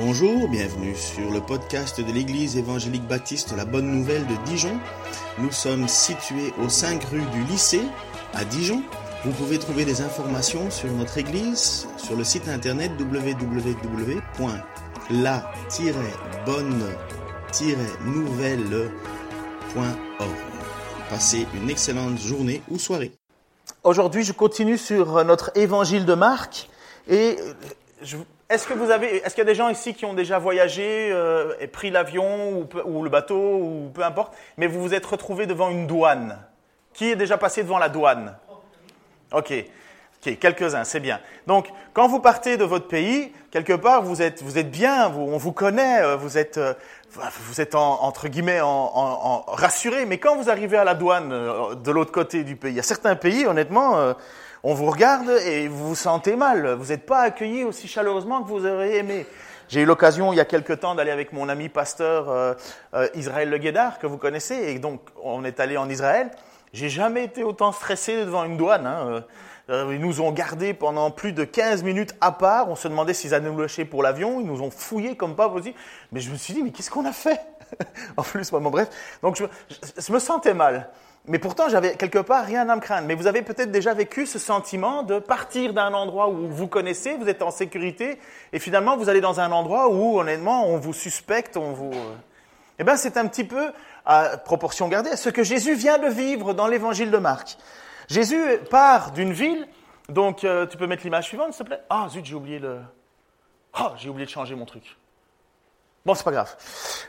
Bonjour, bienvenue sur le podcast de l'Église évangélique baptiste La Bonne Nouvelle de Dijon. Nous sommes situés aux 5 rue du lycée à Dijon. Vous pouvez trouver des informations sur notre Église sur le site internet www.la-bonne-nouvelle.org. Passez une excellente journée ou soirée. Aujourd'hui, je continue sur notre évangile de Marc et je est-ce que vous avez, est-ce qu'il y a des gens ici qui ont déjà voyagé euh, et pris l'avion ou, le bateau ou peu importe, mais vous vous êtes retrouvé devant une douane? Qui est déjà passé devant la douane? Ok, ok, quelques-uns, c'est bien. Donc, quand vous partez de votre pays, quelque part, vous êtes, vous êtes bien, on vous connaît, euh, vous êtes, euh, vous êtes entre guillemets en, rassuré. Mais quand vous arrivez à la douane de l'autre côté du pays, il y a certains pays, honnêtement on vous regarde et vous vous sentez mal. Vous n'êtes pas accueilli aussi chaleureusement que vous auriez aimé. J'ai eu l'occasion il y a quelque temps d'aller avec mon ami pasteur euh, euh, Israël Le Guédard, que vous connaissez, et donc on est allé en Israël. J'ai jamais été autant stressé devant une douane. Hein. Euh, ils nous ont gardés pendant plus de 15 minutes à part. On se demandait s'ils allaient nous lâcher pour l'avion. Ils nous ont fouillés comme pas possible. Mais je me suis dit, mais qu'est-ce qu'on a fait? En plus, bon, bref. Donc je, je me sentais mal. Mais pourtant, j'avais quelque part rien à me craindre. Mais vous avez peut-être déjà vécu ce sentiment de partir d'un endroit où vous connaissez, vous êtes en sécurité, et finalement vous allez dans un endroit où, honnêtement, on vous suspecte, on vous. Euh. Eh bien, c'est un petit peu, à proportion gardée, ce que Jésus vient de vivre dans l'évangile de Marc. Jésus part d'une ville, donc euh, tu peux mettre l'image suivante, s'il te plaît? Ah, zut, j'ai oublié le. Ah, j'ai oublié de changer mon truc. Bon, c'est pas grave.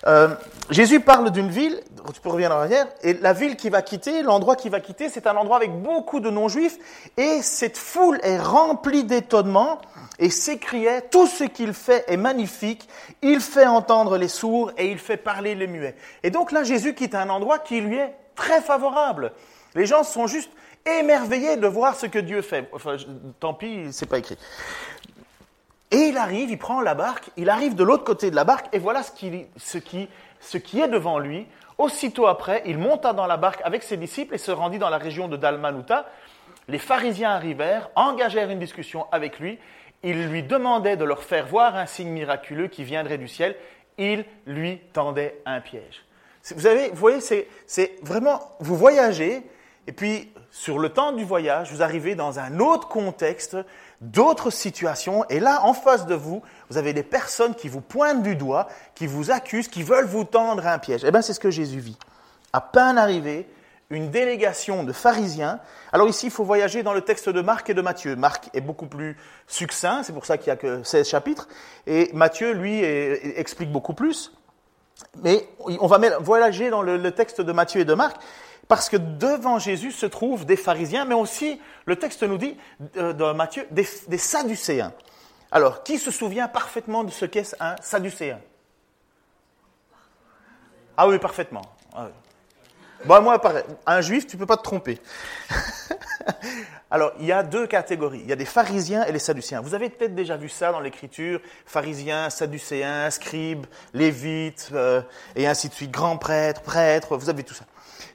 Euh, Jésus parle d'une ville, tu peux revenir en arrière, et la ville qui va quitter, l'endroit qui va quitter, c'est un endroit avec beaucoup de non-juifs, et cette foule est remplie d'étonnement, et s'écriait, tout ce qu'il fait est magnifique, il fait entendre les sourds, et il fait parler les muets. Et donc là, Jésus quitte un endroit qui lui est très favorable. Les gens sont juste émerveillés de voir ce que Dieu fait. Enfin, tant pis, c'est pas écrit. Et il arrive, il prend la barque, il arrive de l'autre côté de la barque, et voilà ce qui, ce, qui, ce qui est devant lui. Aussitôt après, il monta dans la barque avec ses disciples et se rendit dans la région de Dalmanuta. Les pharisiens arrivèrent, engagèrent une discussion avec lui. Ils lui demandaient de leur faire voir un signe miraculeux qui viendrait du ciel. Il lui tendait un piège. Vous, avez, vous voyez, c'est vraiment, vous voyagez, et puis sur le temps du voyage, vous arrivez dans un autre contexte, d'autres situations, et là, en face de vous, vous avez des personnes qui vous pointent du doigt, qui vous accusent, qui veulent vous tendre un piège. Eh bien, c'est ce que Jésus vit. À peine arrivé, une délégation de pharisiens. Alors ici, il faut voyager dans le texte de Marc et de Matthieu. Marc est beaucoup plus succinct, c'est pour ça qu'il n'y a que 16 chapitres, et Matthieu, lui, explique beaucoup plus. Mais on va voyager dans le texte de Matthieu et de Marc, parce que devant Jésus se trouvent des pharisiens, mais aussi, le texte nous dit, euh, dans Matthieu, des, sadducéens. Alors, qui se souvient parfaitement de ce qu'est un sadducéen? Ah oui, parfaitement. Ah bon, moi, un juif, tu ne peux pas te tromper. Alors, il y a deux catégories. Il y a des pharisiens et les sadducéens. Vous avez peut-être déjà vu ça dans l'écriture. Pharisiens, sadducéens, scribes, lévites, euh, et ainsi de suite. Grands prêtres, prêtres, vous avez tout ça.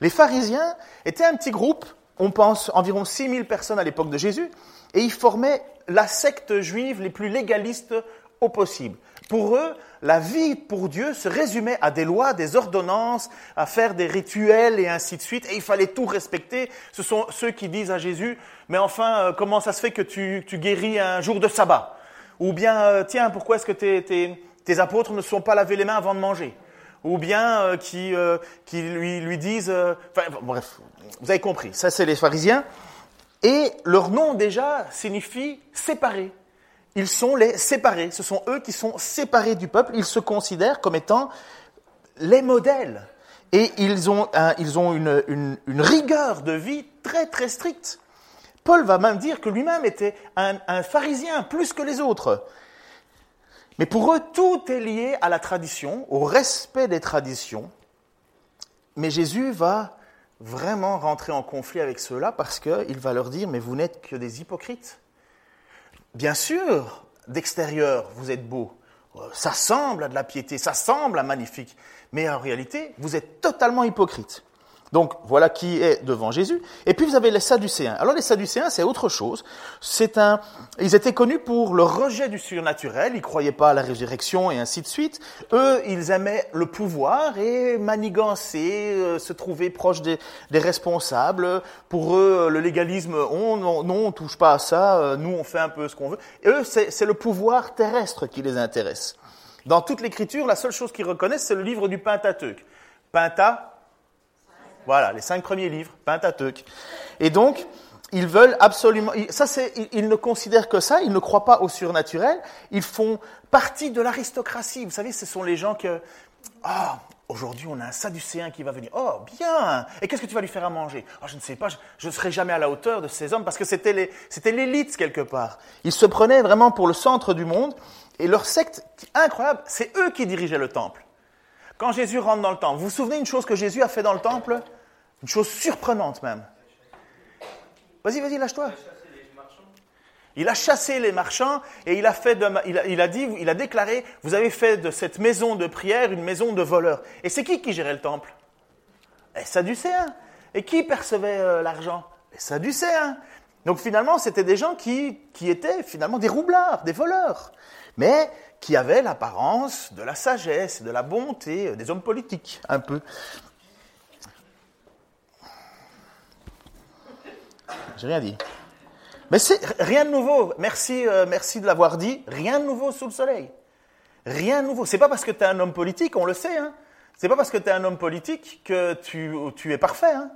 Les pharisiens étaient un petit groupe, on pense environ 6000 personnes à l'époque de Jésus, et ils formaient la secte juive les plus légalistes au possible. Pour eux, la vie pour Dieu se résumait à des lois, des ordonnances, à faire des rituels et ainsi de suite, et il fallait tout respecter. Ce sont ceux qui disent à Jésus, mais enfin, euh, comment ça se fait que tu, guéris un jour de sabbat? Ou bien, euh, tiens, pourquoi est-ce que tes apôtres ne sont pas lavés les mains avant de manger? Ou bien euh, qui, euh, qui lui, lui disent... Euh, enfin, bref, vous avez compris, ça c'est les pharisiens. Et leur nom déjà signifie séparés. Ils sont les séparés, ce sont eux qui sont séparés du peuple, ils se considèrent comme étant les modèles. Et ils ont, ils ont une, une, rigueur de vie très très stricte. Paul va même dire que lui-même était un, un pharisien plus que les autres. Mais pour eux, tout est lié à la tradition, au respect des traditions. Mais Jésus va vraiment rentrer en conflit avec ceux-là parce qu'il va leur dire, mais vous n'êtes que des hypocrites. Bien sûr, d'extérieur, vous êtes beaux. Ça semble à de la piété, ça semble à magnifique. Mais en réalité, vous êtes totalement hypocrites. Donc voilà qui est devant Jésus. Et puis vous avez les Sadducéens. Alors les Sadducéens, c'est autre chose. C'est un, ils étaient connus pour le rejet du surnaturel. Ils croyaient pas à la résurrection et ainsi de suite. Eux, ils aimaient le pouvoir et manigancer, euh, se trouver proche des, responsables. Pour eux, le légalisme, on, non, non, on touche pas à ça. Euh, nous, on fait un peu ce qu'on veut. Et eux, c'est le pouvoir terrestre qui les intéresse. Dans toute l'écriture, la seule chose qu'ils reconnaissent, c'est le livre du Pentateuque. Penta, voilà, les cinq premiers livres, Pentateuque. Et donc, ils veulent absolument. Ça, c'est. Ils ne considèrent que ça. Ils ne croient pas au surnaturel. Ils font partie de l'aristocratie. Vous savez, ce sont les gens que. Ah, aujourd'hui, on a un Sadducéen qui va venir. Oh, bien. Et qu'est-ce que tu vas lui faire à manger? Oh, Je ne sais pas. Je ne serai jamais à la hauteur de ces hommes parce que c'était c'était l'élite quelque part. Ils se prenaient vraiment pour le centre du monde. Et leur secte, incroyable, c'est eux qui dirigeaient le temple. Quand Jésus rentre dans le temple, vous vous souvenez une chose que Jésus a fait dans le temple? Une chose surprenante même. Vas-y, vas-y, lâche-toi. Il a chassé les marchands et il a, fait de, il, a, dit, il a déclaré, vous avez fait de cette maison de prière une maison de voleurs. Et c'est qui qui gérait le temple? Les Sadducéens. Et qui percevait euh, l'argent? Les Sadducéens. Donc finalement, c'était des gens qui, qui étaient finalement des roublards, des voleurs. Mais qui avaient l'apparence de la sagesse, de la bonté, euh, des hommes politiques, un peu. J'ai rien dit. Mais c'est rien de nouveau. Merci, euh, merci de l'avoir dit. Rien de nouveau sous le soleil. Rien de nouveau. C'est pas parce que tu es un homme politique, on le sait. Hein. C'est pas parce que tu es un homme politique que tu, tu es parfait. Hein.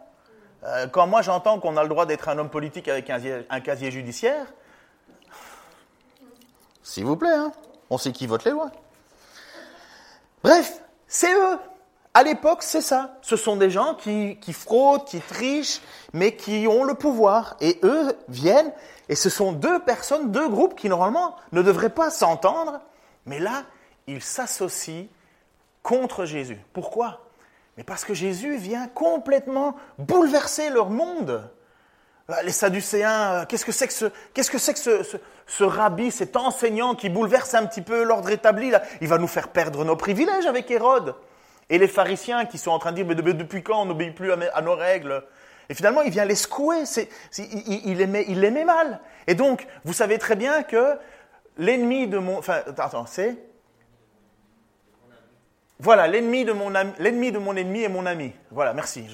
Euh, quand moi j'entends qu'on a le droit d'être un homme politique avec un, un casier judiciaire, s'il vous plaît, hein on sait qui vote les lois. Bref, c'est eux. À l'époque, c'est ça. Ce sont des gens qui, qui, fraudent, qui trichent, mais qui ont le pouvoir. Et eux viennent, et ce sont deux personnes, deux groupes qui normalement ne devraient pas s'entendre, mais là, ils s'associent contre Jésus. Pourquoi? Mais parce que Jésus vient complètement bouleverser leur monde. Euh, les Sadducéens, euh, qu'est-ce que c'est que ce, qu'est-ce rabbi, cet enseignant qui bouleverse un petit peu l'ordre établi Il va nous faire perdre nos privilèges avec Hérode. Et les pharisiens qui sont en train de dire, mais depuis quand on n'obéit plus à, nos règles? Et finalement, il vient les secouer. Il, il, il aimait mal. Et donc, vous savez très bien que l'ennemi de mon, enfin, attends, c'est? Voilà, l'ennemi de mon l'ennemi de mon ennemi est mon ami. Voilà, merci.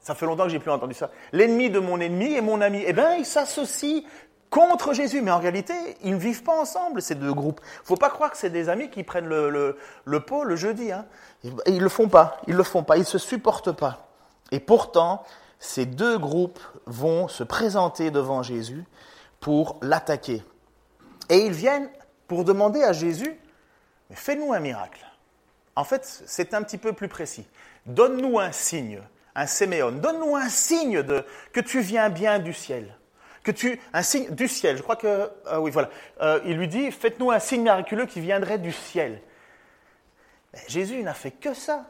Ça fait longtemps que j'ai plus entendu ça. L'ennemi de mon ennemi est mon ami. Eh bien, ils s'associent contre Jésus, mais en réalité, ils ne vivent pas ensemble, ces deux groupes. Il ne faut pas croire que c'est des amis qui prennent le, pot le jeudi. Hein. Ils ne le font pas, ils le font pas, ils ne se supportent pas. Et pourtant, ces deux groupes vont se présenter devant Jésus pour l'attaquer. Et ils viennent pour demander à Jésus, fais-nous un miracle. En fait, c'est un petit peu plus précis. Donne-nous un signe un séméon. Donne-nous un signe de, que tu viens bien du ciel. Que tu, un signe du ciel. Je crois que, euh, oui, voilà. Euh, il lui dit, faites-nous un signe miraculeux qui viendrait du ciel. Mais Jésus n'a fait que ça.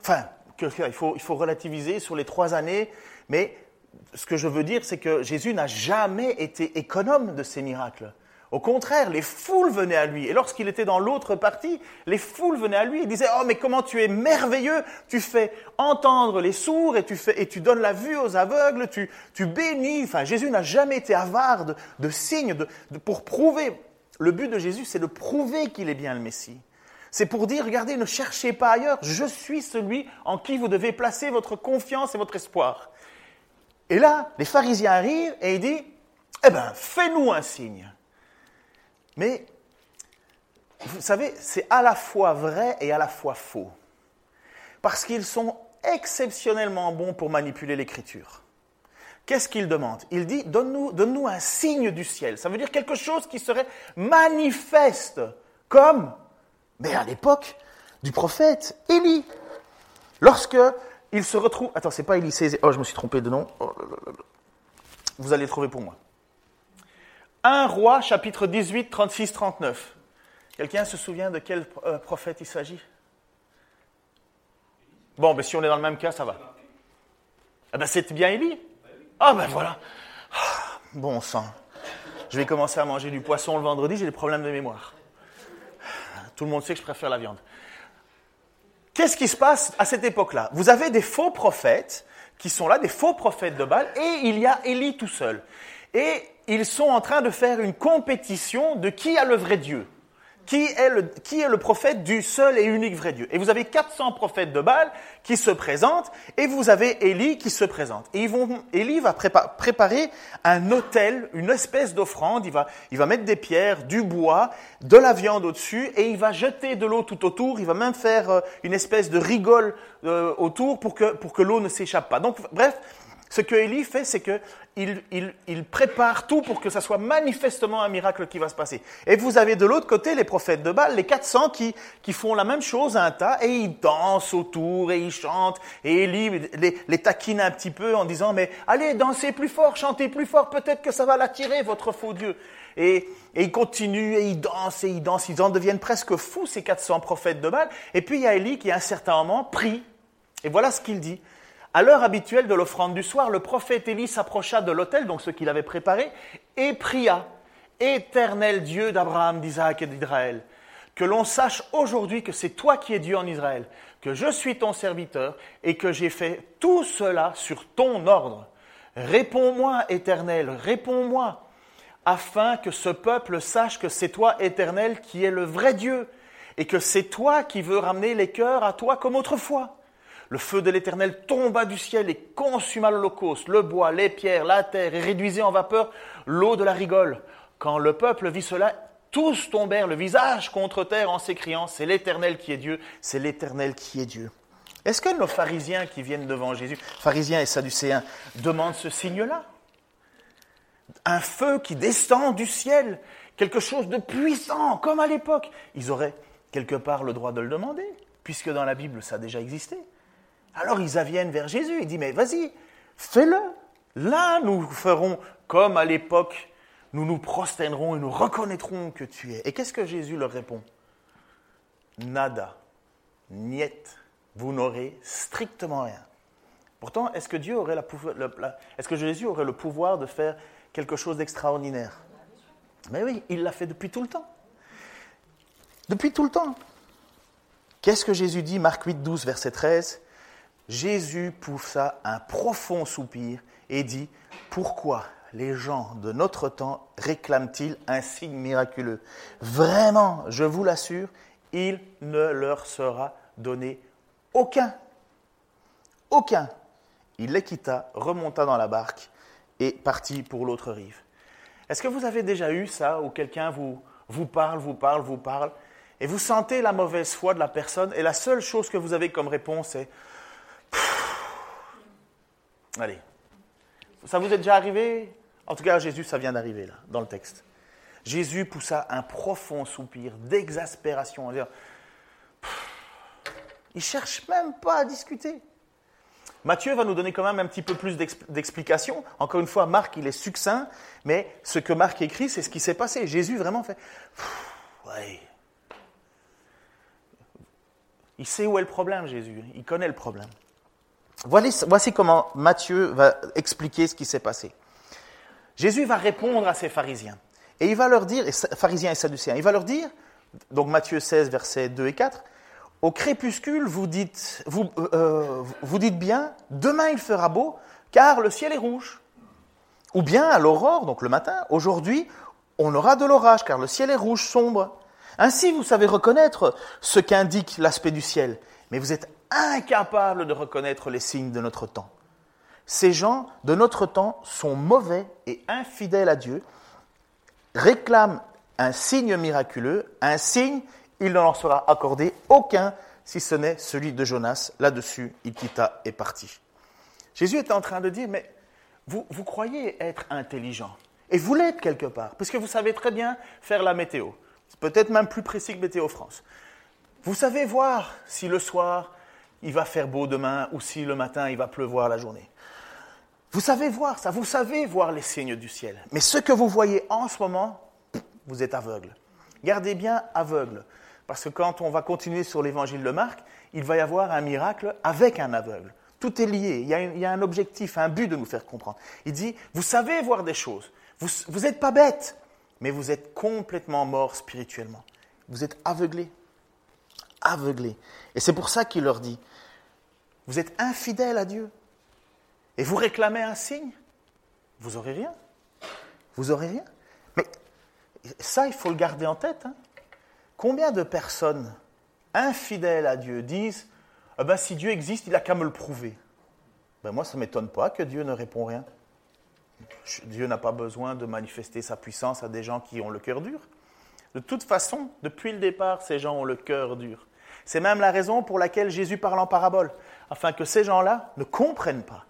Enfin, que, il, faut, il faut relativiser sur les trois années, mais ce que je veux dire, c'est que Jésus n'a jamais été économe de ses miracles. Au contraire, les foules venaient à lui. Et lorsqu'il était dans l'autre partie, les foules venaient à lui et disaient, oh mais comment tu es merveilleux, tu fais entendre les sourds et tu, fais, et tu donnes la vue aux aveugles, tu, tu bénis. Enfin, Jésus n'a jamais été avare de, signes de, pour prouver. Le but de Jésus, c'est de prouver qu'il est bien le Messie. C'est pour dire, regardez, ne cherchez pas ailleurs, je suis celui en qui vous devez placer votre confiance et votre espoir. Et là, les pharisiens arrivent et il dit, eh bien, fais-nous un signe. Mais, vous savez, c'est à la fois vrai et à la fois faux. Parce qu'ils sont exceptionnellement bons pour manipuler l'écriture. Qu'est-ce qu'il demande Il dit, donne-nous donne un signe du ciel. Ça veut dire quelque chose qui serait manifeste, comme, mais à l'époque du prophète Élie. Lorsque il se retrouve... Attends, c'est pas Élie, c'est... Oh, je me suis trompé de nom. Oh Vous allez le trouver pour moi. 1 roi, chapitre 18, 36, 39. Quelqu'un se souvient de quel euh, prophète il s'agit? Bon, ben, si on est dans le même cas, ça va. Ah ben, c'est bien Élie Ah ben voilà. Ah, bon sang. Je vais commencer à manger du poisson le vendredi, j'ai des problèmes de mémoire. Tout le monde sait que je préfère la viande. qu'est-ce qui se passe à cette époque-là? Vous avez des faux prophètes qui sont là, des faux prophètes de Baal, et il y a Élie tout seul. Et ils sont en train de faire une compétition de qui a le vrai Dieu. Qui est, le, qui est le prophète du seul et unique vrai Dieu Et vous avez 400 prophètes de Baal qui se présentent, et vous avez Élie qui se présente. Et ils vont, Élie va préparer un autel, une espèce d'offrande, il va, il va mettre des pierres, du bois, de la viande au-dessus, et il va jeter de l'eau tout autour, il va même faire euh, une espèce de rigole euh, autour pour que, pour que l'eau ne s'échappe pas. Donc, bref, ce que Élie fait, c'est qu'il il, prépare tout pour que ça soit manifestement un miracle qui va se passer. Et vous avez de l'autre côté les prophètes de Baal, les 400 qui, qui font la même chose à un tas, et ils dansent autour, et ils chantent, et Élie les, les taquine un petit peu en disant, mais allez, dansez plus fort, chantez plus fort, peut-être que ça va l'attirer, votre faux Dieu. Et, et ils continuent, et ils dansent, et ils dansent, ils en deviennent presque fous, ces 400 prophètes de Baal. Et puis il y a Élie qui, à un certain moment, prie. Et voilà ce qu'il dit. À l'heure habituelle de l'offrande du soir, le prophète Élie s'approcha de l'autel, donc ce qu'il avait préparé, et pria Éternel Dieu d'Abraham, d'Isaac et d'Israël, que l'on sache aujourd'hui que c'est toi qui es Dieu en Israël, que je suis ton serviteur et que j'ai fait tout cela sur ton ordre. Réponds-moi, Éternel, réponds-moi, afin que ce peuple sache que c'est toi, Éternel, qui es le vrai Dieu, et que c'est toi qui veux ramener les cœurs à toi comme autrefois. Le feu de l'Éternel tomba du ciel et consuma l'holocauste, le bois, les pierres, la terre, et réduisait en vapeur l'eau de la rigole. Quand le peuple vit cela, tous tombèrent le visage contre terre en s'écriant, c'est l'Éternel qui est Dieu, c'est l'Éternel qui est Dieu. Est-ce que nos pharisiens qui viennent devant Jésus, pharisiens et sadducéens, demandent ce signe-là? Un feu qui descend du ciel, quelque chose de puissant, comme à l'époque. Ils auraient quelque part le droit de le demander, puisque dans la Bible ça a déjà existé. Alors ils viennent vers Jésus, il dit, mais vas-y, fais-le. Là, nous ferons comme à l'époque, nous nous prosternerons et nous reconnaîtrons que tu es. Et qu'est-ce que Jésus leur répond? Nada, niet, vous n'aurez strictement rien. Pourtant, est-ce que, Dieu aurait est-ce que Jésus aurait le pouvoir de faire quelque chose d'extraordinaire? Mais oui, il l'a fait depuis tout le temps. Depuis tout le temps. Qu'est-ce que Jésus dit Marc 8, 12, verset 13 Jésus poussa un profond soupir et dit, Pourquoi les gens de notre temps réclament-ils un signe miraculeux? Vraiment, je vous l'assure, il ne leur sera donné aucun. Aucun. Il les quitta, remonta dans la barque et partit pour l'autre rive. Est-ce que vous avez déjà eu ça où quelqu'un vous, vous parle, vous parle, vous parle, et vous sentez la mauvaise foi de la personne, et la seule chose que vous avez comme réponse est Allez. Ça vous est déjà arrivé? En tout cas, Jésus, ça vient d'arriver là, dans le texte. Jésus poussa un profond soupir d'exaspération. Il cherche même pas à discuter. Matthieu va nous donner quand même un petit peu plus d'explications. Encore une fois, Marc, il est succinct, mais ce que Marc écrit, c'est ce qui s'est passé. Jésus vraiment fait. Ouais. Il sait où est le problème, Jésus. Il connaît le problème. Voici, comment Matthieu va expliquer ce qui s'est passé. Jésus va répondre à ces pharisiens. Et il va leur dire, pharisiens et sadducéens, il va leur dire, donc Matthieu 16, versets 2 et 4, au crépuscule, vous dites, vous, euh, vous dites bien, demain il fera beau, car le ciel est rouge. Ou bien à l'aurore, donc le matin, aujourd'hui, on aura de l'orage, car le ciel est rouge sombre. Ainsi, vous savez reconnaître ce qu'indique l'aspect du ciel, mais vous êtes incapables de reconnaître les signes de notre temps. Ces gens de notre temps sont mauvais et infidèles à Dieu, réclament un signe miraculeux, un signe, il ne leur sera accordé aucun si ce n'est celui de Jonas. Là-dessus, il quitta et partit. Jésus est en train de dire, mais vous, vous croyez être intelligent, et vous l'êtes quelque part, parce que vous savez très bien faire la météo. C'est peut-être même plus précis que Météo France. Vous savez voir si le soir il va faire beau demain ou si le matin il va pleuvoir la journée. Vous savez voir ça, vous savez voir les signes du ciel. Mais ce que vous voyez en ce moment, vous êtes aveugle. Gardez bien aveugle. Parce que quand on va continuer sur l'évangile de Marc, il va y avoir un miracle avec un aveugle. Tout est lié. Il y, a, un objectif, un but de nous faire comprendre. Il dit, vous savez voir des choses. Vous n'êtes pas bête, mais vous êtes complètement mort spirituellement. Vous êtes aveuglé. Aveuglés. Et c'est pour ça qu'il leur dit, vous êtes infidèles à Dieu et vous réclamez un signe, vous aurez rien. Vous aurez rien. Mais ça, il faut le garder en tête. Hein. Combien de personnes infidèles à Dieu disent ah ben, si Dieu existe, il n'a qu'à me le prouver ben, Moi, ça ne m'étonne pas que Dieu ne répond rien. Dieu n'a pas besoin de manifester sa puissance à des gens qui ont le cœur dur. De toute façon, depuis le départ, ces gens ont le cœur dur. C'est même la raison pour laquelle Jésus parle en parabole, afin que ces gens-là ne comprennent pas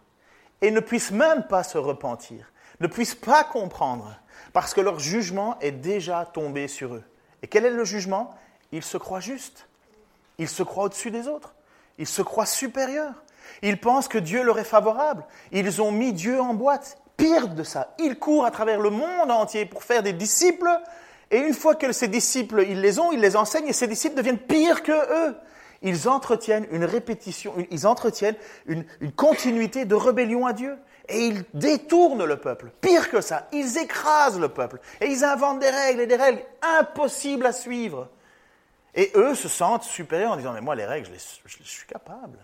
et ne puissent même pas se repentir, ne puissent pas comprendre, parce que leur jugement est déjà tombé sur eux. Et quel est le jugement? Ils se croient justes, ils se croient au-dessus des autres, ils se croient supérieurs, ils pensent que Dieu leur est favorable, ils ont mis Dieu en boîte. Pire de ça, ils courent à travers le monde entier pour faire des disciples, et une fois que ces disciples, ils les ont, ils les enseignent, et ces disciples deviennent pires que eux ils entretiennent une répétition, ils entretiennent une, continuité de rébellion à Dieu. Et ils détournent le peuple. Pire que ça, ils écrasent le peuple. Et ils inventent des règles et des règles impossibles à suivre. Et eux se sentent supérieurs en disant, mais moi les règles, je suis capable.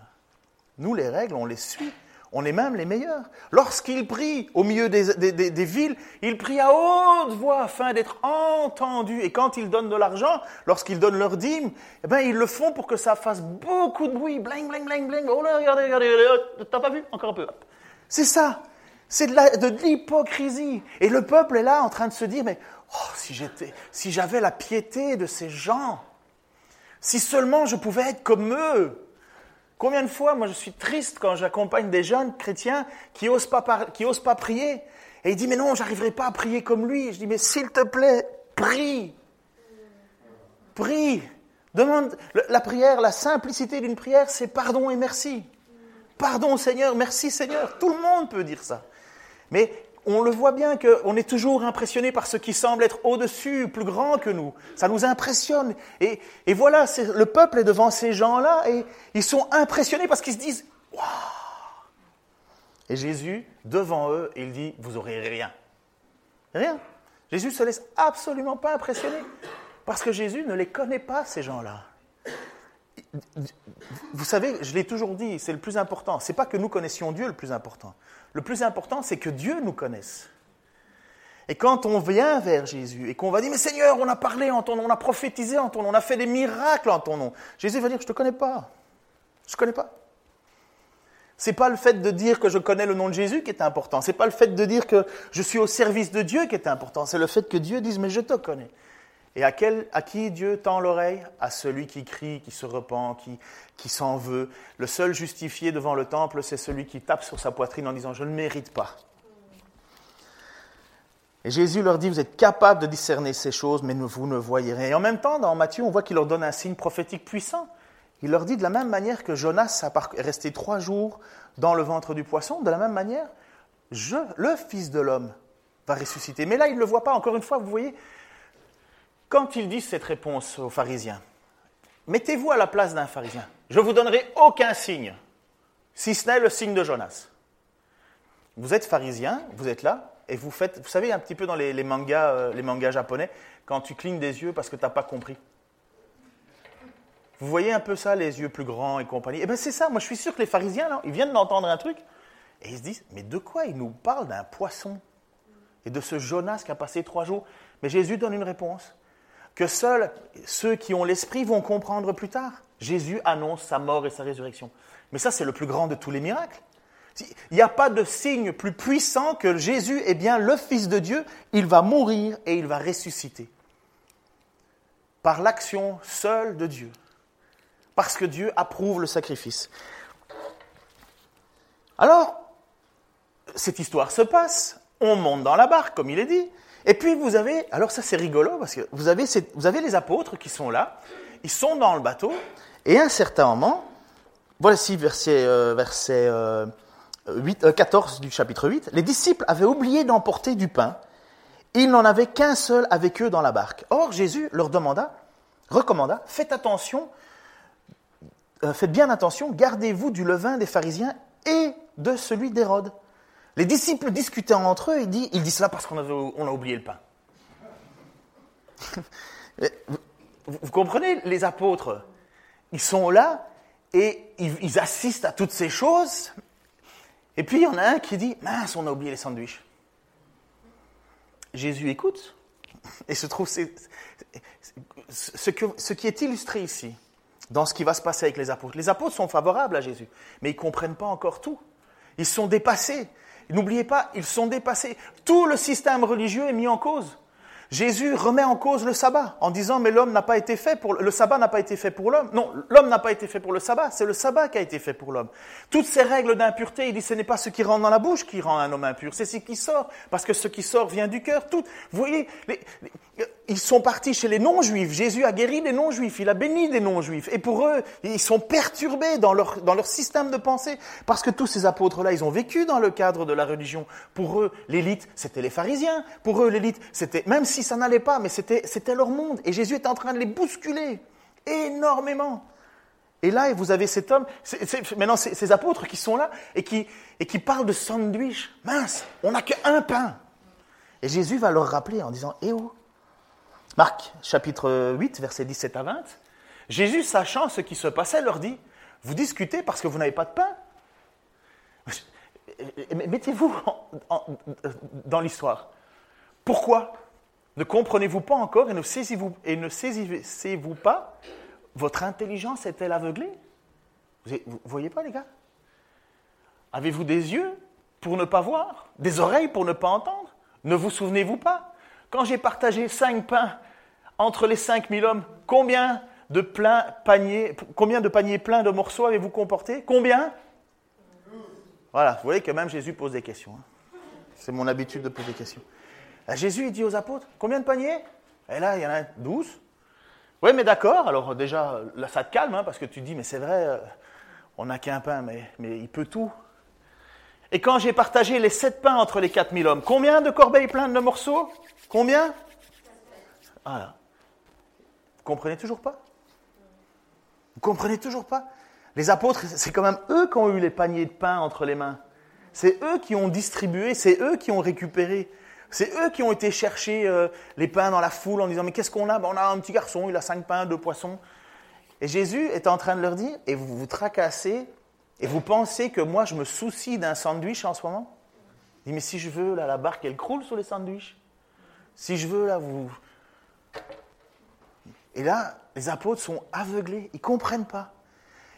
Nous les règles, on les suit. On est même les meilleurs. Lorsqu'ils prient au milieu des, villes, ils prient à haute voix afin d'être entendus. Et quand ils donnent de l'argent, lorsqu'ils donnent leur dîme, eh ben, ils le font pour que ça fasse beaucoup de bruit. Bling, bling, bling, bling. Oh là, regardez, regardez, regardez. T'as pas vu? Encore un peu. C'est ça. C'est de l'hypocrisie. Et le peuple est là en train de se dire, mais oh, si j'étais, si j'avais la piété de ces gens, si seulement je pouvais être comme eux. Combien de fois, moi, je suis triste quand j'accompagne des jeunes chrétiens qui n'osent pas, qui osent pas prier. Et il dit, mais non, j'arriverai pas à prier comme lui. Je dis, mais s'il te plaît, prie. Prie. Demande la prière, la simplicité d'une prière, c'est pardon et merci. Pardon Seigneur, merci Seigneur. Tout le monde peut dire ça. Mais on le voit bien qu'on est toujours impressionné par ce qui semble être au-dessus, plus grand que nous. Ça nous impressionne. Et, voilà, le peuple est devant ces gens-là et ils sont impressionnés parce qu'ils se disent Waouh Et Jésus, devant eux, il dit Vous aurez rien. Rien. Jésus se laisse absolument pas impressionner parce que Jésus ne les connaît pas, ces gens-là. Vous savez, je l'ai toujours dit, c'est le plus important. Ce n'est pas que nous connaissions Dieu le plus important. Le plus important, c'est que Dieu nous connaisse. Et quand on vient vers Jésus et qu'on va dire, mais Seigneur, on a parlé en ton nom, on a prophétisé en ton nom, on a fait des miracles en ton nom, Jésus va dire, je ne te connais pas. Je ne connais pas. Ce n'est pas le fait de dire que je connais le nom de Jésus qui est important. Ce n'est pas le fait de dire que je suis au service de Dieu qui est important. C'est le fait que Dieu dise, mais je te connais. Et à, qui Dieu tend l'oreille? À celui qui crie, qui se repent, qui, qui s'en veut. Le seul justifié devant le temple, c'est celui qui tape sur sa poitrine en disant ⁇ Je ne mérite pas ⁇ Et Jésus leur dit, vous êtes capables de discerner ces choses, mais vous ne voyez rien. Et en même temps, dans Matthieu, on voit qu'il leur donne un signe prophétique puissant. Il leur dit de la même manière que Jonas est resté trois jours dans le ventre du poisson, de la même manière, je, le Fils de l'homme, va ressusciter. Mais là, il ne le voit pas. Encore une fois, vous voyez, quand il dit cette réponse aux pharisiens, mettez-vous à la place d'un pharisien. Je ne vous donnerai aucun signe, si ce n'est le signe de Jonas. Vous êtes pharisien, vous êtes là, et vous faites, vous savez, un petit peu dans les, mangas, euh, les mangas japonais, quand tu clignes des yeux parce que tu n'as pas compris. Vous voyez un peu ça, les yeux plus grands et compagnie Eh bien, c'est ça. Moi, je suis sûr que les pharisiens, ils viennent d'entendre un truc, et ils se disent Mais de quoi il nous parle d'un poisson Et de ce Jonas qui a passé trois jours? Mais Jésus donne une réponse que seuls ceux qui ont l'esprit vont comprendre plus tard. Jésus annonce sa mort et sa résurrection. Mais ça, c'est le plus grand de tous les miracles. Il n'y a pas de signe plus puissant que Jésus est bien le Fils de Dieu. Il va mourir et il va ressusciter. Par l'action seule de Dieu. Parce que Dieu approuve le sacrifice. Alors, cette histoire se passe. On monte dans la barque, comme il est dit. Et puis vous avez, alors ça c'est rigolo parce que vous avez, les apôtres qui sont là, ils sont dans le bateau, et à un certain moment, voici verset, euh, verset 8, euh, 14 euh, du chapitre 8, les disciples avaient oublié d'emporter du pain, ils n'en avaient qu'un seul avec eux dans la barque. Or Jésus leur demanda, recommanda, faites attention, faites bien attention, gardez-vous du levain des pharisiens et de celui d'Hérode. Les disciples discutaient entre eux, ils disent cela parce qu'on on a oublié le pain. vous, comprenez, les apôtres ils sont là et ils, assistent à toutes ces choses. Et puis il y en a un qui dit Mince, on a oublié les sandwichs. Jésus écoute et se trouve. ce, ce qui est illustré ici, dans ce qui va se passer avec les apôtres. Les apôtres sont favorables à Jésus, mais ils ne comprennent pas encore tout. Ils sont dépassés. N'oubliez pas, ils sont dépassés. Tout le système religieux est mis en cause. Jésus remet en cause le sabbat en disant mais l'homme n'a pas été fait pour le sabbat n'a pas été fait pour l'homme. Non, l'homme n'a pas été fait pour le sabbat, c'est le sabbat qui a été fait pour l'homme. Toutes ces règles d'impureté, il dit ce n'est pas ce qui rentre dans la bouche qui rend un homme impur, c'est ce qui sort parce que ce qui sort vient du cœur. Tout, vous voyez, ils sont partis chez les non-juifs. Jésus a guéri les non-juifs, il a béni les non-juifs et pour eux, ils sont perturbés dans leur dans leur système de pensée parce que tous ces apôtres là, ils ont vécu dans le cadre de la religion. Pour eux, l'élite, c'était les pharisiens. Pour eux, l'élite, c'était même si ça n'allait pas, mais c'était, leur monde. Et Jésus était en train de les bousculer énormément. Et là, vous avez cet homme, maintenant ces, apôtres qui sont là et qui, et qui parlent de sandwich. Mince, on n'a qu'un pain. Et Jésus va leur rappeler en disant, eh oh Marc, chapitre 8, versets 17 à 20. Jésus, sachant ce qui se passait, leur dit, vous discutez parce que vous n'avez pas de pain? Mettez-vous dans l'histoire. Pourquoi ne comprenez-vous pas encore et ne saisissez-vous, saisissez-vous pas Votre intelligence est-elle aveuglée? Vous ne voyez pas, les gars? Avez-vous des yeux pour ne pas voir? Des oreilles pour ne pas entendre? Ne vous souvenez-vous pas? Quand j'ai partagé cinq pains entre les cinq mille hommes, combien de, plein paniers, combien de paniers pleins de morceaux avez-vous comporté Combien? Voilà, vous voyez que même Jésus pose des questions. Hein. C'est mon habitude de poser des questions. Jésus, il dit aux apôtres, combien de paniers? Et là, il y en a douze. Oui, mais d'accord, alors déjà, là, ça te calme, hein, parce que tu dis, mais c'est vrai, euh, on n'a qu'un pain, mais, il peut tout. Et quand j'ai partagé les sept pains entre les quatre mille hommes, combien de corbeilles pleines de morceaux? Combien? Vous comprenez toujours pas? Vous comprenez toujours pas? Les apôtres, c'est quand même eux qui ont eu les paniers de pain entre les mains. C'est eux qui ont distribué, c'est eux qui ont récupéré. C'est eux qui ont été chercher euh, les pains dans la foule en disant Mais qu'est-ce qu'on a? Ben, On a un petit garçon, il a cinq pains, deux poissons. Et Jésus est en train de leur dire Et vous vous tracassez et vous pensez que moi je me soucie d'un sandwich en ce moment? Il dit Mais si je veux, là, la barque elle croule sur les sandwichs. Si je veux, là, vous. Et là, les apôtres sont aveuglés, ils ne comprennent pas.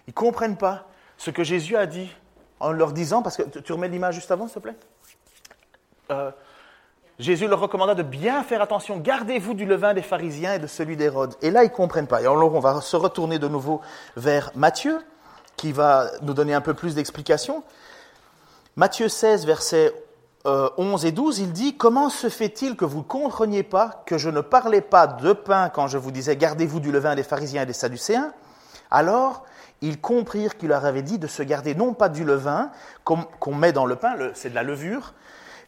Ils ne comprennent pas ce que Jésus a dit en leur disant, parce que tu remets l'image juste avant, s'il te plaît? Euh, Jésus leur recommanda de bien faire attention. Gardez-vous du levain des pharisiens et de celui d'Hérode. Et là, ils ne comprennent pas. Et alors, on va se retourner de nouveau vers Matthieu, qui va nous donner un peu plus d'explications. Matthieu 16, versets 11 euh, et 12, il dit Comment se fait-il que vous ne compreniez pas que je ne parlais pas de pain quand je vous disais Gardez-vous du levain des pharisiens et des sadducéens? Alors, ils comprirent qu'il leur avait dit de se garder non pas du levain qu'on met dans le pain, c'est de la levure,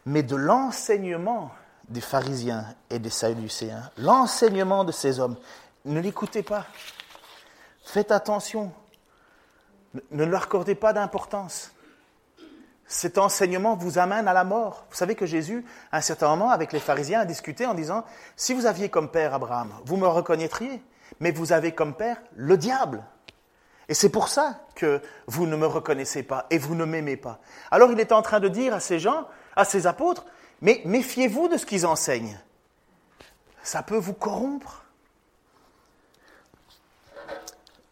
mais de l'enseignement des pharisiens et des sadducéens, l'enseignement de ces hommes. Ne l'écoutez pas. Faites attention. Ne leur accordez pas d'importance. Cet enseignement vous amène à la mort. Vous savez que Jésus, à un certain moment, avec les pharisiens, a discuté en disant, si vous aviez comme père Abraham, vous me reconnaîtriez, mais vous avez comme père le diable. Et c'est pour ça que vous ne me reconnaissez pas et vous ne m'aimez pas. Alors il est en train de dire à ces gens, à ses apôtres, mais méfiez-vous de ce qu'ils enseignent. Ça peut vous corrompre.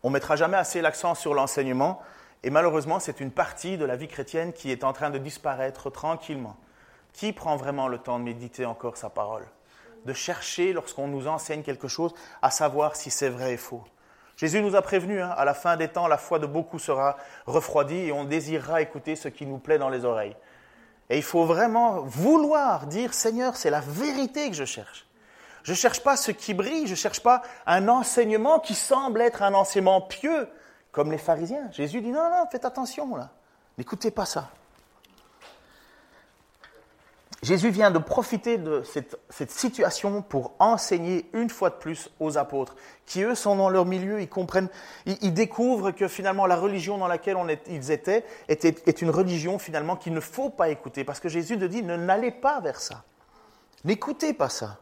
On mettra jamais assez l'accent sur l'enseignement, et malheureusement, c'est une partie de la vie chrétienne qui est en train de disparaître tranquillement. Qui prend vraiment le temps de méditer encore sa parole? De chercher, lorsqu'on nous enseigne quelque chose, à savoir si c'est vrai et faux. Jésus nous a prévenu, hein, à la fin des temps, la foi de beaucoup sera refroidie et on désirera écouter ce qui nous plaît dans les oreilles. Et il faut vraiment vouloir dire, Seigneur, c'est la vérité que je cherche. Je ne cherche pas ce qui brille, je ne cherche pas un enseignement qui semble être un enseignement pieux, comme les pharisiens. Jésus dit, non, non, faites attention là, n'écoutez pas ça. Jésus vient de profiter de cette, situation pour enseigner une fois de plus aux apôtres, qui eux sont dans leur milieu, ils comprennent, ils, découvrent que finalement la religion dans laquelle ils étaient est une religion finalement qu'il ne faut pas écouter, parce que Jésus te dit ne n'allez pas vers ça, n'écoutez pas ça.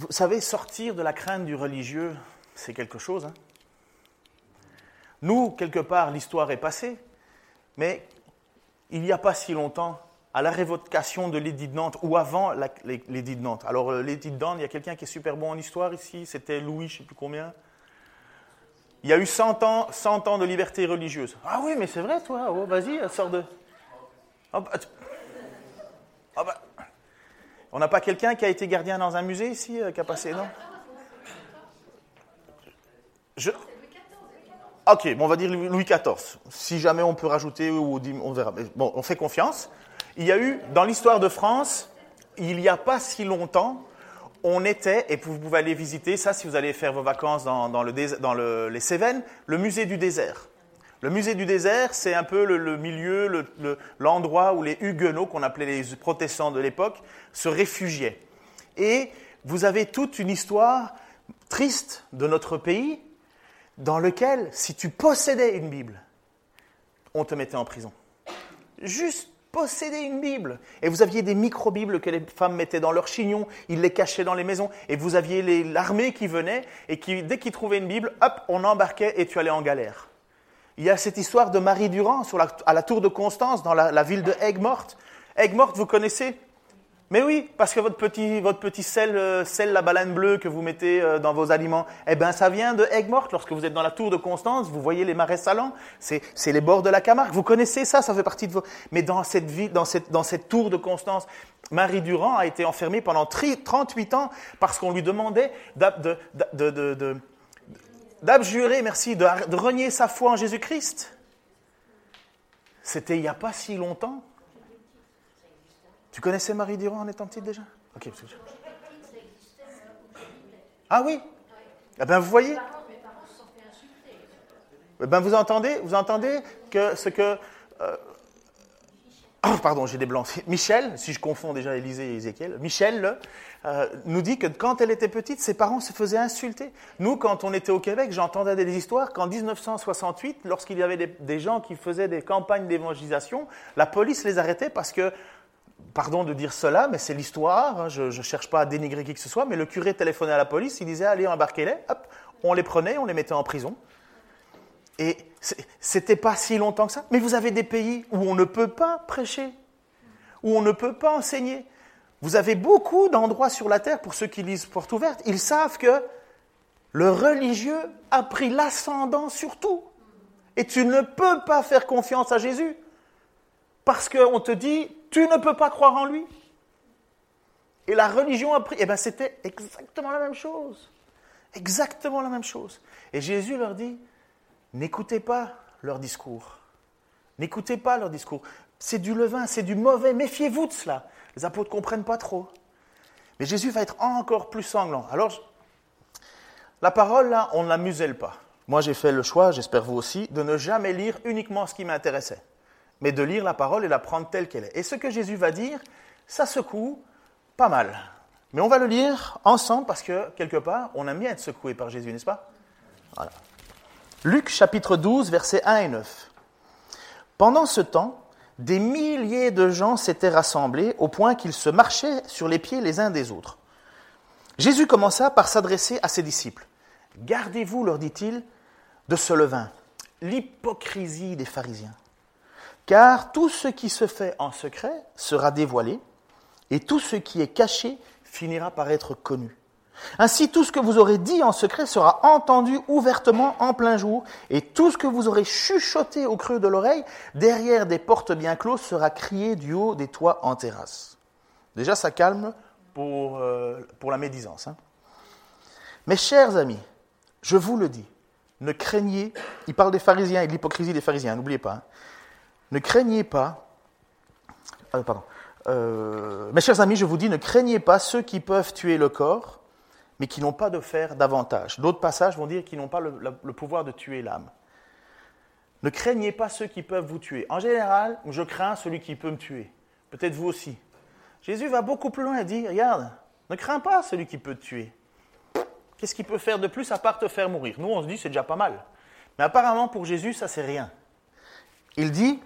Vous savez, sortir de la crainte du religieux, c'est quelque chose. Hein. Nous, quelque part, l'histoire est passée, mais il n'y a pas si longtemps, à la révocation de l'édit de Nantes, ou avant l'édit de Nantes. Alors, euh, l'édit de Nantes, il y a quelqu'un qui est super bon en histoire ici, c'était Louis, je ne sais plus combien. Il y a eu 100 ans, 100 ans de liberté religieuse. Ah oui, mais c'est vrai, toi, oh, vas-y, sors de... Oh, bah. On n'a pas quelqu'un qui a été gardien dans un musée ici, euh, qui a passé, non? Je... Ok, bon, on va dire Louis XIV. Si jamais on peut rajouter, on verra. Bon, on fait confiance. Il y a eu, dans l'histoire de France, il n'y a pas si longtemps, on était, et vous pouvez aller visiter ça si vous allez faire vos vacances dans, le, les Cévennes, le musée du désert. Le musée du désert, c'est un peu le, milieu, l'endroit où les Huguenots, qu'on appelait les protestants de l'époque, se réfugiaient. Et vous avez toute une histoire triste de notre pays, dans lequel, si tu possédais une Bible, on te mettait en prison. Juste posséder une Bible. Et vous aviez des micro-Bibles que les femmes mettaient dans leurs chignons, ils les cachaient dans les maisons, et vous aviez l'armée qui venait, et qui, dès qu'ils trouvaient une Bible, hop, on embarquait et tu allais en galère. Il y a cette histoire de Marie Durand sur à la tour de Constance, dans la, la ville de Aigues-Mortes. Aigues-Mortes, vous connaissez? Mais oui, parce que votre petit, votre petit sel, euh, sel, la baleine bleue que vous mettez euh, dans vos aliments, eh ben, ça vient de Aigues-Mortes. Lorsque vous êtes dans la tour de Constance, vous voyez les marais salants. C'est, les bords de la Camargue. Vous connaissez ça, ça fait partie de vos. Mais dans cette dans cette, dans cette tour de Constance, Marie Durand a été enfermée pendant 38 ans parce qu'on lui demandait d'abjurer, merci, de, renier sa foi en Jésus-Christ. C'était il n'y a pas si longtemps. Tu connaissais Marie Durand en étant petite déjà? Ah oui? Eh bien, vous voyez? Eh ben, vous entendez, vous entendez que ce que. Euh, oh, pardon, j'ai des blancs. Michel, si je confonds déjà Élisée et Ézéchiel, Michel euh, nous dit que quand elle était petite, ses parents se faisaient insulter. Nous, quand on était au Québec, j'entendais des histoires qu'en 1968, lorsqu'il y avait des, gens qui faisaient des campagnes d'évangélisation, la police les arrêtait parce que pardon de dire cela, mais c'est l'histoire, hein, je ne cherche pas à dénigrer qui que ce soit, mais le curé téléphonait à la police, il disait allez embarquez-les, hop, on les prenait, on les mettait en prison. Et c'était pas si longtemps que ça. Mais vous avez des pays où on ne peut pas prêcher, où on ne peut pas enseigner. Vous avez beaucoup d'endroits sur la terre, pour ceux qui lisent Porte ouverte, ils savent que le religieux a pris l'ascendant sur tout. Et tu ne peux pas faire confiance à Jésus. Parce qu'on te dit, tu ne peux pas croire en lui. Et la religion a pris. Eh bien, c'était exactement la même chose. Exactement la même chose. Et Jésus leur dit n'écoutez pas leur discours. N'écoutez pas leur discours. C'est du levain, c'est du mauvais. Méfiez-vous de cela. Les apôtres ne comprennent pas trop. Mais Jésus va être encore plus sanglant. Alors, la parole, là, on ne la muselle pas. Moi, j'ai fait le choix, j'espère vous aussi, de ne jamais lire uniquement ce qui m'intéressait mais de lire la parole et la prendre telle qu'elle est. Et ce que Jésus va dire, ça secoue pas mal. Mais on va le lire ensemble parce que, quelque part, on aime bien être secoué par Jésus, n'est-ce pas? Voilà. Luc chapitre 12, versets 1 et 9. Pendant ce temps, des milliers de gens s'étaient rassemblés au point qu'ils se marchaient sur les pieds les uns des autres. Jésus commença par s'adresser à ses disciples. Gardez-vous, leur dit-il, de ce levain, l'hypocrisie des pharisiens. Car tout ce qui se fait en secret sera dévoilé, et tout ce qui est caché finira par être connu. Ainsi, tout ce que vous aurez dit en secret sera entendu ouvertement en plein jour, et tout ce que vous aurez chuchoté au creux de l'oreille, derrière des portes bien closes, sera crié du haut des toits en terrasse. Déjà, ça calme pour, euh, la médisance. Hein. Mes chers amis, je vous le dis, ne craignez, il parle des pharisiens et de l'hypocrisie des pharisiens, n'oubliez pas, hein. Ne craignez pas, euh, pardon, euh, mes chers amis, je vous dis, ne craignez pas ceux qui peuvent tuer le corps, mais qui n'ont pas de faire davantage. D'autres passages vont dire qu'ils n'ont pas le, pouvoir de tuer l'âme. Ne craignez pas ceux qui peuvent vous tuer. En général, je crains celui qui peut me tuer. Peut-être vous aussi. Jésus va beaucoup plus loin et dit, regarde, ne crains pas celui qui peut te tuer. Qu'est-ce qu'il peut faire de plus à part te faire mourir? Nous, on se dit, c'est déjà pas mal. Mais apparemment, pour Jésus, ça, c'est rien. Il dit,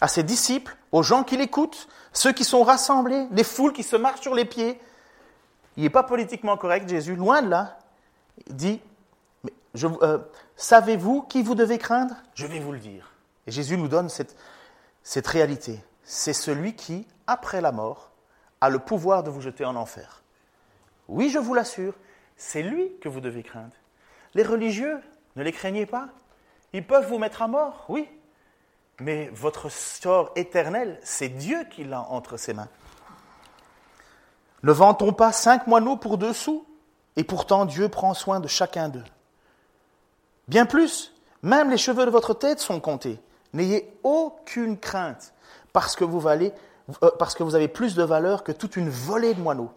à ses disciples, aux gens qui l'écoutent, ceux qui sont rassemblés, les foules qui se marchent sur les pieds. Il n'est pas politiquement correct, Jésus, loin de là. Dit, euh, savez-vous qui vous devez craindre? Je vais vous le dire. Et Jésus nous donne cette réalité. C'est celui qui, après la mort, a le pouvoir de vous jeter en enfer. Oui, je vous l'assure, c'est lui que vous devez craindre. Les religieux, ne les craignez pas. Ils peuvent vous mettre à mort, oui. Mais votre sort éternel, c'est Dieu qui l'a entre ses mains. Ne vend-on pas cinq moineaux pour deux sous Et pourtant Dieu prend soin de chacun d'eux. Bien plus, même les cheveux de votre tête sont comptés. N'ayez aucune crainte, parce que vous valez, euh, parce que vous avez plus de valeur que toute une volée de moineaux.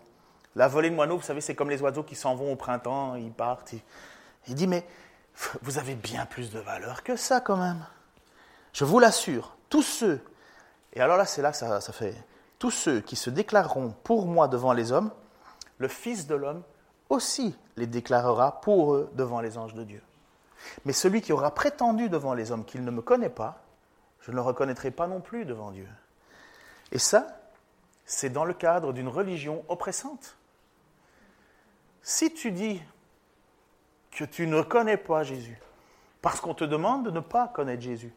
La volée de moineaux, vous savez, c'est comme les oiseaux qui s'en vont au printemps, ils partent. Il dit, mais vous avez bien plus de valeur que ça quand même. Je vous l'assure, tous ceux, et alors là c'est là que ça fait, tous ceux qui se déclareront pour moi devant les hommes, le Fils de l'homme aussi les déclarera pour eux devant les anges de Dieu. Mais celui qui aura prétendu devant les hommes qu'il ne me connaît pas, je ne le reconnaîtrai pas non plus devant Dieu. Et ça, c'est dans le cadre d'une religion oppressante. Si tu dis que tu ne connais pas Jésus, parce qu'on te demande de ne pas connaître Jésus,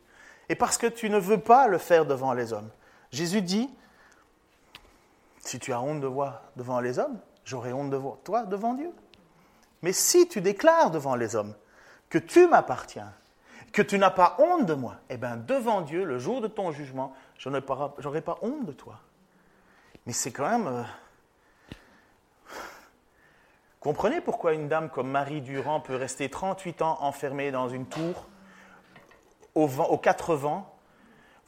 et parce que tu ne veux pas le faire devant les hommes, Jésus dit, si tu as honte de voir devant les hommes, j'aurai honte de voir toi devant Dieu. Mais si tu déclares devant les hommes que tu m'appartiens, que tu n'as pas honte de moi, eh bien devant Dieu, le jour de ton jugement, je n'aurai pas, honte de toi. Mais c'est quand même... Euh, comprenez pourquoi une dame comme Marie Durand peut rester 38 ans enfermée dans une tour, aux quatre vents,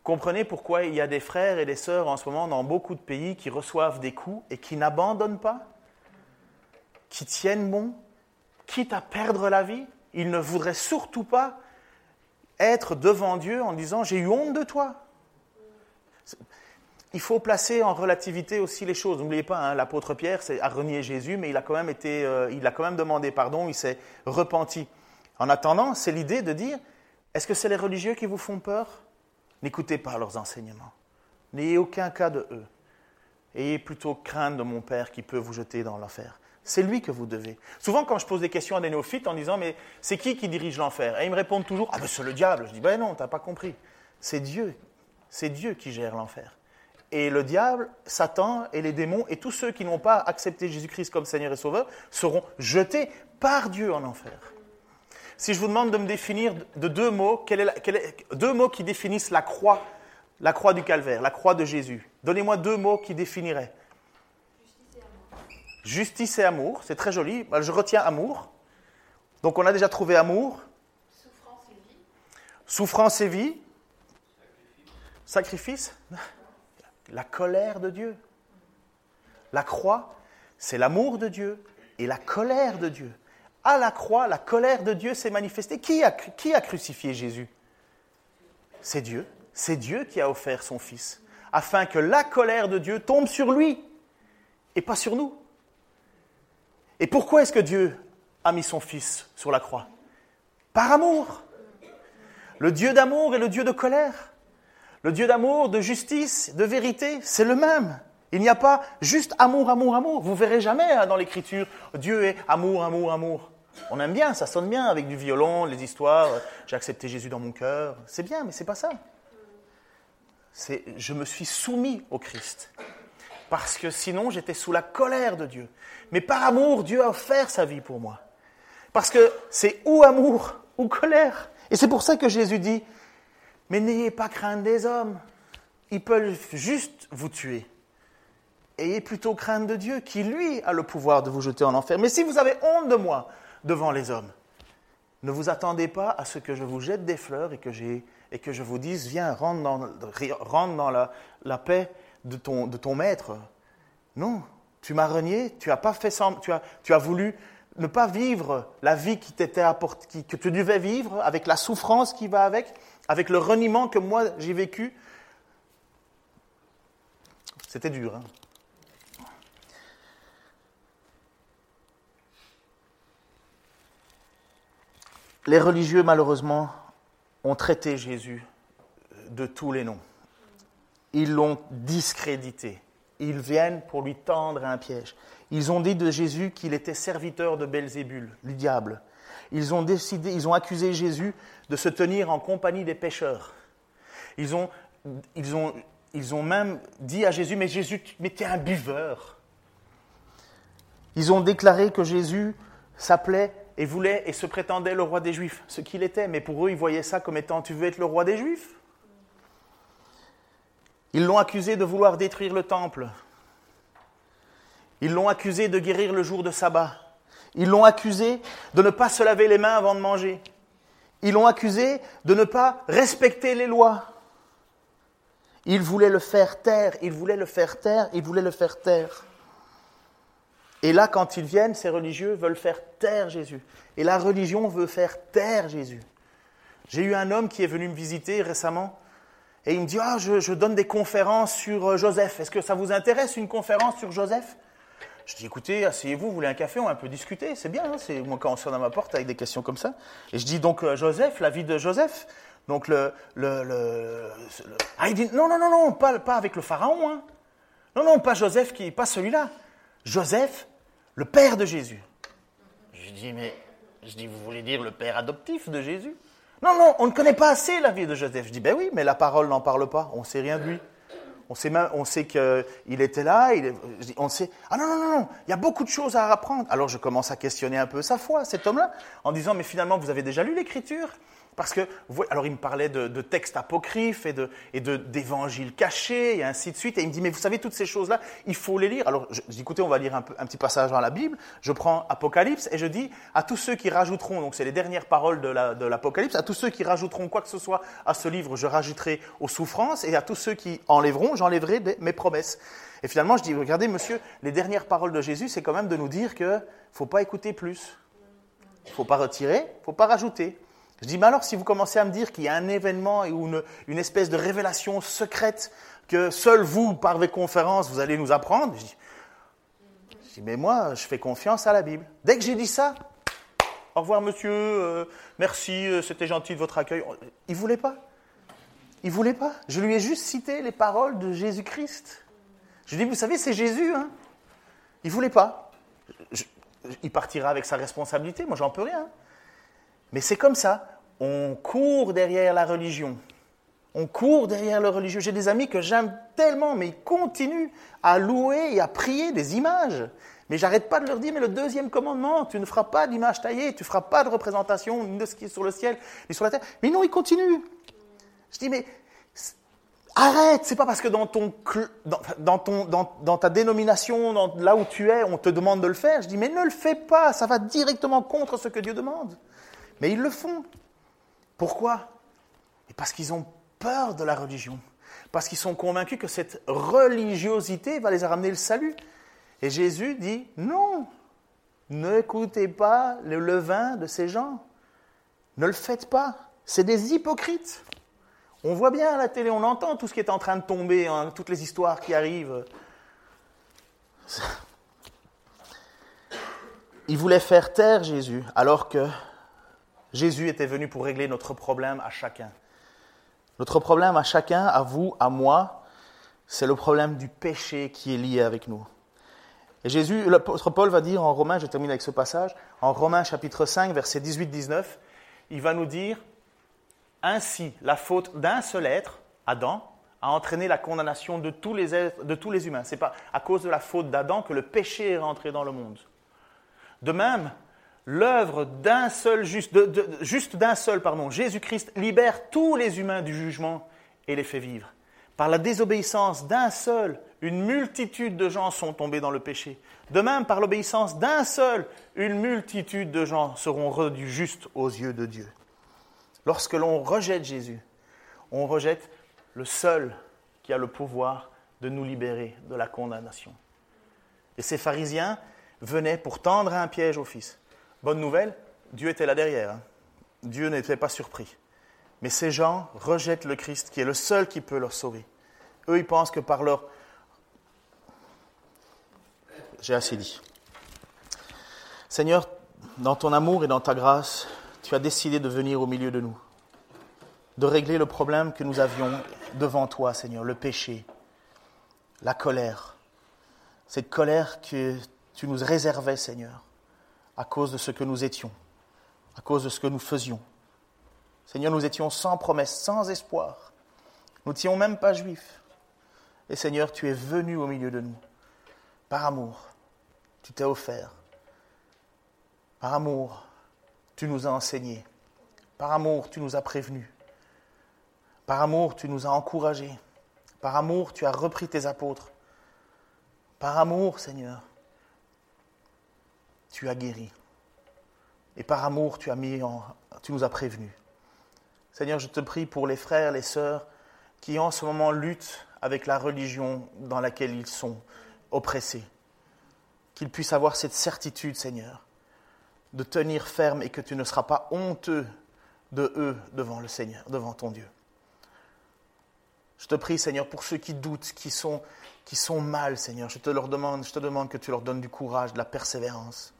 comprenez pourquoi il y a des frères et des sœurs en ce moment dans beaucoup de pays qui reçoivent des coups et qui n'abandonnent pas, qui tiennent bon, quitte à perdre la vie. Ils ne voudraient surtout pas être devant Dieu en disant J'ai eu honte de toi. Il faut placer en relativité aussi les choses. N'oubliez pas, hein, l'apôtre Pierre a renié Jésus, mais il a quand même été, euh, il a quand même demandé pardon, il s'est repenti. En attendant, c'est l'idée de dire est-ce que c'est les religieux qui vous font peur? N'écoutez pas leurs enseignements. N'ayez aucun cas de eux. Ayez plutôt crainte de mon Père qui peut vous jeter dans l'enfer. C'est lui que vous devez. Souvent, quand je pose des questions à des néophytes en disant Mais c'est qui qui dirige l'enfer? Et ils me répondent toujours Ah, mais c'est le diable. Je dis Ben non, tu n'as pas compris. C'est Dieu. C'est Dieu qui gère l'enfer. Et le diable, Satan et les démons et tous ceux qui n'ont pas accepté Jésus-Christ comme Seigneur et Sauveur seront jetés par Dieu en enfer. Si je vous demande de me définir de deux mots, deux mots qui définissent la croix, la croix du calvaire, la croix de Jésus, donnez-moi deux mots qui définiraient. Justice et amour, c'est très joli. Bah, je retiens amour. Donc on a déjà trouvé amour. Souffrance et vie. Souffrance et vie. Sacrifice. La colère de Dieu. La croix, c'est l'amour de Dieu et la colère de Dieu à la croix, la colère de Dieu s'est manifestée. Qui a, crucifié Jésus? C'est Dieu. C'est Dieu qui a offert son Fils, afin que la colère de Dieu tombe sur lui et pas sur nous. Et pourquoi est-ce que Dieu a mis son Fils sur la croix? Par amour. Le Dieu d'amour et le Dieu de colère. Le Dieu d'amour, de justice, de vérité, c'est le même. Il n'y a pas juste amour, amour, amour. Vous verrez jamais hein, dans l'Écriture Dieu est amour, amour, amour. On aime bien, ça sonne bien avec du violon, les histoires. J'ai accepté Jésus dans mon cœur. C'est bien, mais c'est pas ça. Je me suis soumis au Christ. Parce que sinon, j'étais sous la colère de Dieu. Mais par amour, Dieu a offert sa vie pour moi. Parce que c'est ou amour ou colère. Et c'est pour ça que Jésus dit Mais n'ayez pas crainte des hommes. Ils peuvent juste vous tuer ayez plutôt crainte de Dieu, qui lui a le pouvoir de vous jeter en enfer. Mais si vous avez honte de moi devant les hommes, ne vous attendez pas à ce que je vous jette des fleurs et que, et que je vous dise, viens, rentre dans, la, paix de ton, de ton maître. Non, tu m'as renié, tu as, pas fait tu, as, tu as voulu ne pas vivre la vie qui t'était apportée, que tu devais vivre, avec la souffrance qui va avec, avec le reniement que moi j'ai vécu. C'était dur. Hein Les religieux, malheureusement, ont traité Jésus de tous les noms. Ils l'ont discrédité. ils viennent pour lui tendre un piège. Ils ont dit de Jésus qu'il était serviteur de Belzébul, du diable. Ils ont décidé, ils ont accusé Jésus de se tenir en compagnie des pécheurs. Ils ont, même dit à Jésus, mais Jésus, mais tu es un buveur. Ils ont déclaré que Jésus s'appelait et voulait et se prétendait le roi des Juifs, ce qu'il était, mais pour eux, ils voyaient ça comme étant, tu veux être le roi des Juifs? Ils l'ont accusé de vouloir détruire le temple. Ils l'ont accusé de guérir le jour de sabbat. Ils l'ont accusé de ne pas se laver les mains avant de manger. Ils l'ont accusé de ne pas respecter les lois. Ils voulaient le faire taire, ils voulaient le faire taire, ils voulaient le faire taire. Et là, quand ils viennent, ces religieux veulent faire taire Jésus. Et la religion veut faire taire Jésus. J'ai eu un homme qui est venu me visiter récemment et il me dit Ah, je, donne des conférences sur euh, Joseph. Est-ce que ça vous intéresse une conférence sur Joseph? Je dis, écoutez, asseyez-vous, vous voulez un café, on va un peu discuter, c'est bien, hein, c'est moi quand on sonne à ma porte avec des questions comme ça. Et je dis donc euh, Joseph, la vie de Joseph? Donc le, le, le, ah il dit non non non non pas pas avec le pharaon hein. Non non pas Joseph qui pas celui-là. Joseph, le père de Jésus. Je dis mais je dis vous voulez dire le père adoptif de Jésus? Non non on ne connaît pas assez la vie de Joseph. Je dis ben oui mais la parole n'en parle pas, on sait rien de lui. On sait, on sait qu'il était là, il, on sait, ah non, non, non, non, il y a beaucoup de choses à apprendre. Alors je commence à questionner un peu sa foi, cet homme-là, en disant, mais finalement, vous avez déjà lu l'Écriture? Parce que, alors il me parlait de, textes apocryphes et, de, et d'évangiles cachés et ainsi de suite. Et il me dit, mais vous savez, toutes ces choses-là, il faut les lire. Alors je, dis, écoutez, on va lire un, un, petit passage dans la Bible. Je prends Apocalypse et je dis à tous ceux qui rajouteront, donc c'est les dernières paroles de, l'Apocalypse, à tous ceux qui rajouteront quoi que ce soit à ce livre, je rajouterai aux souffrances. Et à tous ceux qui enlèveront, j'enlèverai mes promesses. Et finalement, je dis, regardez, monsieur, les dernières paroles de Jésus, c'est quand même de nous dire qu'il ne faut pas écouter plus. Il ne faut pas retirer, il faut pas rajouter. Je dis, mais alors si vous commencez à me dire qu'il y a un événement ou une, espèce de révélation secrète que seul vous, par vos conférences, vous allez nous apprendre, je dis, mais moi, je fais confiance à la Bible. Dès que j'ai dit ça, au revoir monsieur, euh, merci, euh, c'était gentil de votre accueil. Il ne voulait pas. Il voulait pas. Je lui ai juste cité les paroles de Jésus-Christ. Je lui ai dit, vous savez, c'est Jésus. Hein il voulait pas. il partira avec sa responsabilité, moi j'en peux rien. Mais c'est comme ça. On court derrière la religion. On court derrière le religieux. J'ai des amis que j'aime tellement, mais ils continuent à louer et à prier des images. Mais j'arrête pas de leur dire, mais le deuxième commandement, tu ne feras pas d'image taillée, tu ne feras pas de représentation de ce qui est sur le ciel ni sur la terre. Mais non, ils continuent. Je dis, mais arrête, c'est pas parce que dans, ton, dans, ton, dans, ta dénomination, là où tu es, on te demande de le faire. Je dis, mais ne le fais pas, ça va directement contre ce que Dieu demande. Mais ils le font. Pourquoi? Parce qu'ils ont peur de la religion. Parce qu'ils sont convaincus que cette religiosité va les ramener le salut. Et Jésus dit, non, n'écoutez pas le levain de ces gens. Ne le faites pas. C'est des hypocrites. On voit bien à la télé, on entend tout ce qui est en train de tomber, hein, toutes les histoires qui arrivent. Ils voulaient faire taire Jésus, alors que Jésus était venu pour régler notre problème à chacun. Notre problème à chacun, à vous, à moi, c'est le problème du péché qui est lié avec nous. Et Jésus, l'apôtre Paul va dire en Romains, je termine avec ce passage, en Romains chapitre 5, versets 18-19, il va nous dire, ainsi la faute d'un seul être, Adam, a entraîné la condamnation de tous les, êtres, de tous les humains. Ce n'est pas à cause de la faute d'Adam que le péché est rentré dans le monde. De même, l'œuvre d'un seul juste, d'un seul, pardon, Jésus-Christ libère tous les humains du jugement et les fait vivre. Par la désobéissance d'un seul, une multitude de gens sont tombés dans le péché. De même, par l'obéissance d'un seul, une multitude de gens seront rendus justes aux yeux de Dieu. Lorsque l'on rejette Jésus, on rejette le seul qui a le pouvoir de nous libérer de la condamnation. Et ces pharisiens venaient pour tendre un piège au Fils. Bonne nouvelle, Dieu était là derrière. Hein. Dieu n'était pas surpris. Mais ces gens rejettent le Christ qui est le seul qui peut leur sauver. Eux, ils pensent que par leur... J'ai assez dit. Seigneur, dans ton amour et dans ta grâce, tu as décidé de venir au milieu de nous, de régler le problème que nous avions devant toi, Seigneur, le péché, la colère, cette colère que tu nous réservais, Seigneur, à cause de ce que nous étions, à cause de ce que nous faisions. Seigneur, nous étions sans promesse, sans espoir. Nous n'étions même pas juifs. Et Seigneur, tu es venu au milieu de nous. Par amour, tu t'es offert. Par amour, tu nous as enseigné. Par amour, tu nous as prévenus. Par amour, tu nous as encouragés. Par amour, tu as repris tes apôtres. Par amour, Seigneur, tu as guéri. Et par amour, tu, nous as prévenus. Seigneur, je te prie pour les frères, les sœurs qui en ce moment luttent avec la religion dans laquelle ils sont oppressés. Qu'ils puissent avoir cette certitude, Seigneur, de tenir ferme et que tu ne seras pas honteux de eux devant le Seigneur, devant ton Dieu. Je te prie, Seigneur, pour ceux qui doutent, qui sont, qui sont mal, Seigneur, je te demande, je te demande que tu leur donnes du courage, de la persévérance.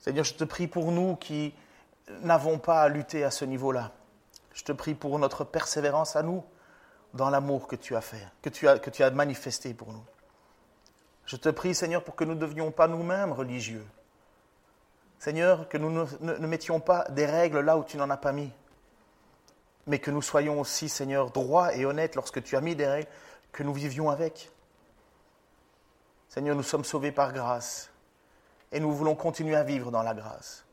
Seigneur, je te prie pour nous qui n'avons pas à lutter à ce niveau-là. Je te prie pour notre persévérance à nous dans l'amour que tu as fait, que tu as, que tu as manifesté pour nous. Je te prie, Seigneur, pour que nous ne devions pas nous-mêmes religieux. Seigneur, que nous ne, mettions pas des règles là où tu n'en as pas mis, mais que nous soyons aussi, Seigneur, droits et honnêtes lorsque tu as mis des règles, que nous vivions avec. Seigneur, nous sommes sauvés par grâce et nous voulons continuer à vivre dans la grâce.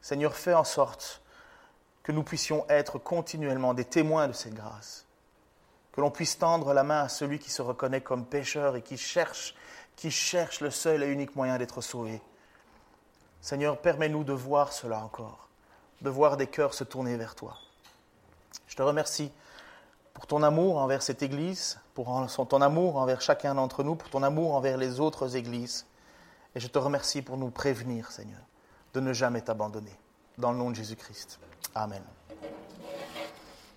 Seigneur, fais en sorte que nous puissions être continuellement des témoins de cette grâce, que l'on puisse tendre la main à celui qui se reconnaît comme pécheur et qui cherche, qui cherche le seul et unique moyen d'être sauvé. Seigneur, permets-nous de voir cela encore, de voir des cœurs se tourner vers toi. Je te remercie pour ton amour envers cette Église, pour ton amour envers chacun d'entre nous, pour ton amour envers les autres Églises. Et je te remercie pour nous prévenir, Seigneur, de ne jamais t'abandonner. Dans le nom de Jésus-Christ. Amen.